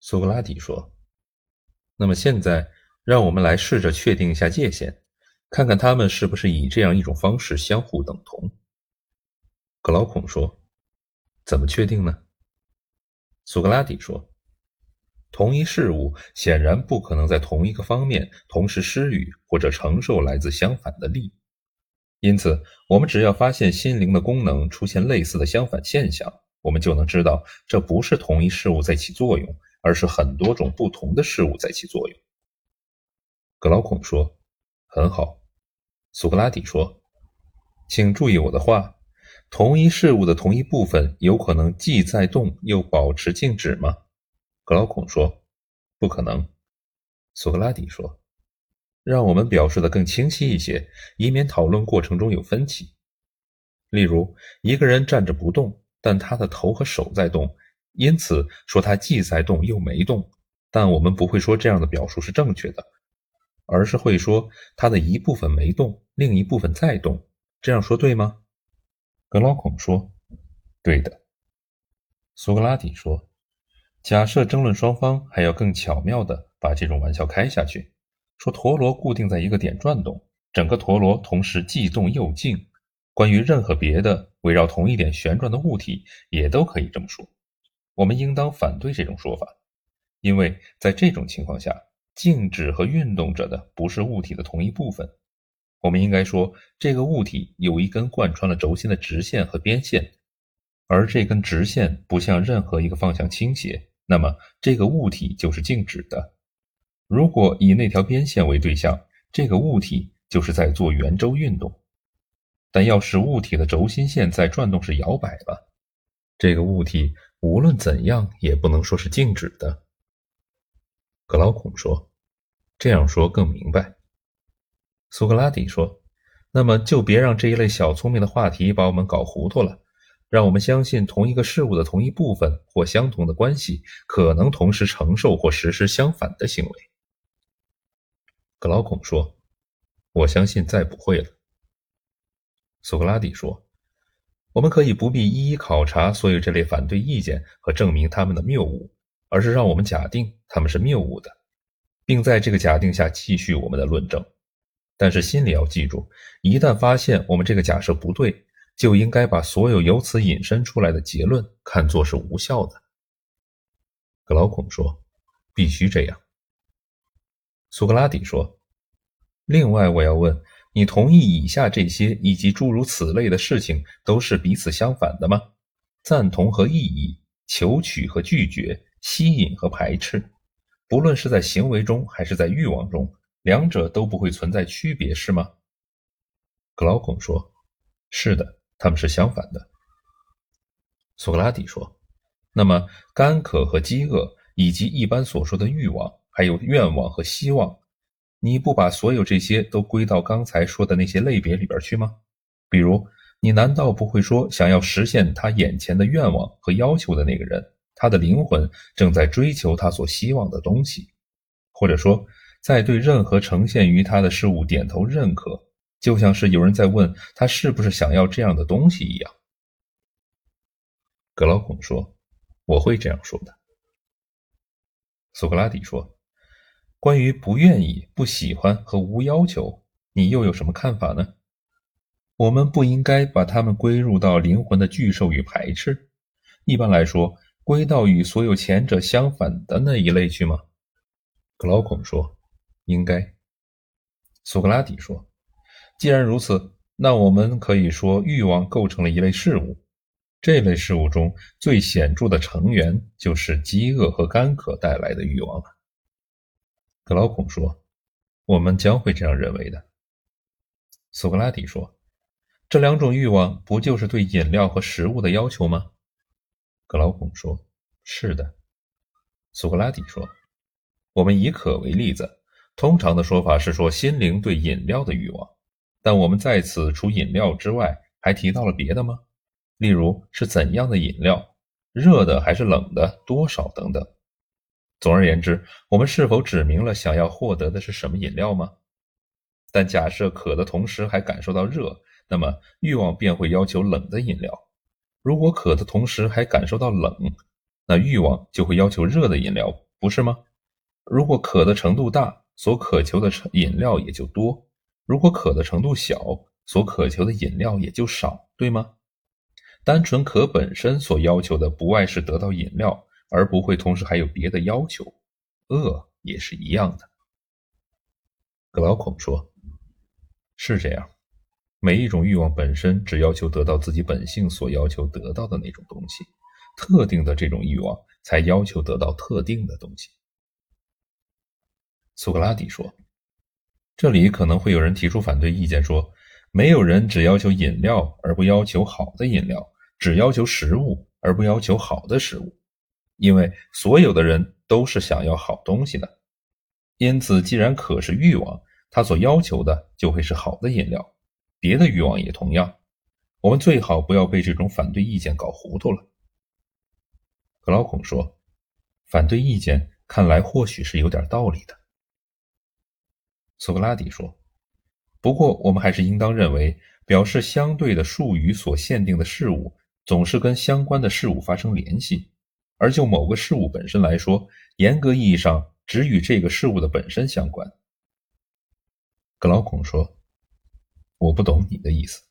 苏格拉底说：“那么现在，让我们来试着确定一下界限，看看他们是不是以这样一种方式相互等同。”格劳孔说：“怎么确定呢？”苏格拉底说：“同一事物显然不可能在同一个方面同时施予或者承受来自相反的力，因此，我们只要发现心灵的功能出现类似的相反现象，我们就能知道这不是同一事物在起作用，而是很多种不同的事物在起作用。”格劳孔说：“很好。”苏格拉底说：“请注意我的话。”同一事物的同一部分有可能既在动又保持静止吗？格劳孔说：“不可能。”苏格拉底说：“让我们表示的更清晰一些，以免讨论过程中有分歧。例如，一个人站着不动，但他的头和手在动，因此说它既在动又没动。但我们不会说这样的表述是正确的，而是会说它的一部分没动，另一部分在动。这样说对吗？”格劳孔说：“对的。”苏格拉底说：“假设争论双方还要更巧妙地把这种玩笑开下去，说陀螺固定在一个点转动，整个陀螺同时既动又静。关于任何别的围绕同一点旋转的物体，也都可以这么说。我们应当反对这种说法，因为在这种情况下，静止和运动着的不是物体的同一部分。”我们应该说，这个物体有一根贯穿了轴心的直线和边线，而这根直线不向任何一个方向倾斜，那么这个物体就是静止的。如果以那条边线为对象，这个物体就是在做圆周运动。但要使物体的轴心线在转动时摇摆了，这个物体无论怎样也不能说是静止的。格劳孔说：“这样说更明白。”苏格拉底说：“那么就别让这一类小聪明的话题把我们搞糊涂了。让我们相信同一个事物的同一部分或相同的关系可能同时承受或实施相反的行为。”格劳孔说：“我相信再不会了。”苏格拉底说：“我们可以不必一一考察所有这类反对意见和证明他们的谬误，而是让我们假定他们是谬误的，并在这个假定下继续我们的论证。”但是心里要记住，一旦发现我们这个假设不对，就应该把所有由此引申出来的结论看作是无效的。格劳孔说：“必须这样。”苏格拉底说：“另外，我要问你，同意以下这些以及诸如此类的事情都是彼此相反的吗？赞同和异议，求取和拒绝，吸引和排斥，不论是在行为中还是在欲望中。”两者都不会存在区别，是吗？格劳孔说：“是的，他们是相反的。”苏格拉底说：“那么，干渴和饥饿，以及一般所说的欲望，还有愿望和希望，你不把所有这些都归到刚才说的那些类别里边去吗？比如，你难道不会说，想要实现他眼前的愿望和要求的那个人，他的灵魂正在追求他所希望的东西，或者说？”在对任何呈现于他的事物点头认可，就像是有人在问他是不是想要这样的东西一样。格劳孔说：“我会这样说的。”苏格拉底说：“关于不愿意、不喜欢和无要求，你又有什么看法呢？我们不应该把它们归入到灵魂的拒受与排斥，一般来说，归到与所有前者相反的那一类去吗？”格劳孔说。应该，苏格拉底说：“既然如此，那我们可以说，欲望构成了一类事物。这类事物中最显著的成员就是饥饿和干渴带来的欲望了。”格劳孔说：“我们将会这样认为的。”苏格拉底说：“这两种欲望不就是对饮料和食物的要求吗？”格劳孔说：“是的。”苏格拉底说：“我们以渴为例子。”通常的说法是说心灵对饮料的欲望，但我们在此除饮料之外，还提到了别的吗？例如是怎样的饮料，热的还是冷的，多少等等。总而言之，我们是否指明了想要获得的是什么饮料吗？但假设渴的同时还感受到热，那么欲望便会要求冷的饮料；如果渴的同时还感受到冷，那欲望就会要求热的饮料，不是吗？如果渴的程度大，所渴求的饮料也就多；如果渴的程度小，所渴求的饮料也就少，对吗？单纯渴本身所要求的不外是得到饮料，而不会同时还有别的要求。饿也是一样的。格劳孔说：“是这样，每一种欲望本身只要求得到自己本性所要求得到的那种东西，特定的这种欲望才要求得到特定的东西。”苏格拉底说：“这里可能会有人提出反对意见，说。”没有人只要求饮料而不要求好的饮料，只要求食物而不要求好的食物，因为所有的人都是想要好东西的。因此，既然渴是欲望，他所要求的就会是好的饮料。别的欲望也同样。我们最好不要被这种反对意见搞糊涂了。格劳孔说：“反对意见看来或许是有点道理的。”苏格拉底说。不过，我们还是应当认为，表示相对的术语所限定的事物，总是跟相关的事物发生联系；而就某个事物本身来说，严格意义上只与这个事物的本身相关。格劳孔说：“我不懂你的意思。”